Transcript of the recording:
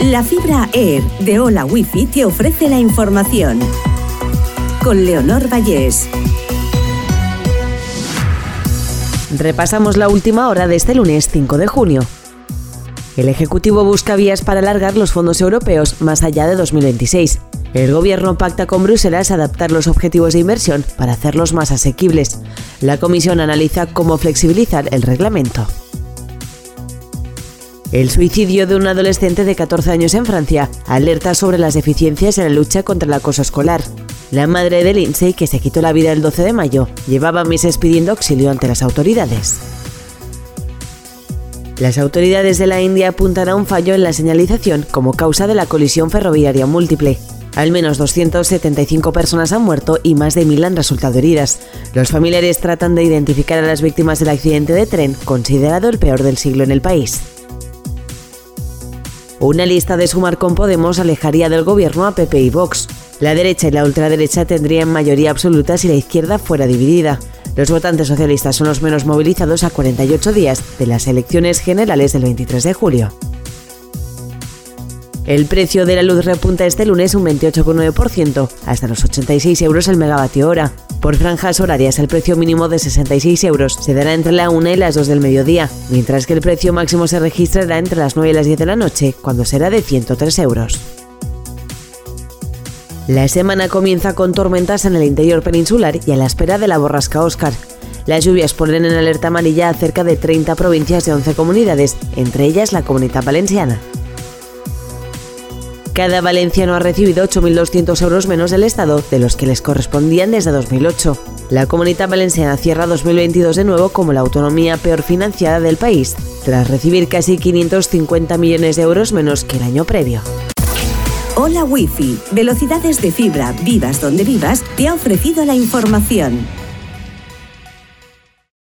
La fibra Air de Hola Wifi te ofrece la información. Con Leonor Vallés. Repasamos la última hora de este lunes 5 de junio. El Ejecutivo busca vías para alargar los fondos europeos más allá de 2026. El Gobierno pacta con Bruselas adaptar los objetivos de inversión para hacerlos más asequibles. La Comisión analiza cómo flexibilizar el reglamento. El suicidio de un adolescente de 14 años en Francia alerta sobre las deficiencias en la lucha contra el acoso escolar. La madre de Lindsay, que se quitó la vida el 12 de mayo, llevaba meses pidiendo auxilio ante las autoridades. Las autoridades de la India apuntan a un fallo en la señalización como causa de la colisión ferroviaria múltiple. Al menos 275 personas han muerto y más de 1.000 han resultado heridas. Los familiares tratan de identificar a las víctimas del accidente de tren, considerado el peor del siglo en el país. Una lista de sumar con Podemos alejaría del gobierno a PP y Vox. La derecha y la ultraderecha tendrían mayoría absoluta si la izquierda fuera dividida. Los votantes socialistas son los menos movilizados a 48 días de las elecciones generales del 23 de julio. El precio de la luz repunta este lunes un 28,9%, hasta los 86 euros el megavatio hora. Por franjas horarias, el precio mínimo de 66 euros se dará entre la 1 y las 2 del mediodía, mientras que el precio máximo se registrará entre las 9 y las 10 de la noche, cuando será de 103 euros. La semana comienza con tormentas en el interior peninsular y a la espera de la borrasca Oscar. Las lluvias ponen en alerta amarilla a cerca de 30 provincias de 11 comunidades, entre ellas la Comunidad Valenciana. Cada valenciano ha recibido 8.200 euros menos del Estado de los que les correspondían desde 2008. La Comunidad Valenciana cierra 2022 de nuevo como la autonomía peor financiada del país, tras recibir casi 550 millones de euros menos que el año previo. Hola Wi-Fi, velocidades de fibra, vivas donde vivas, te ha ofrecido la información.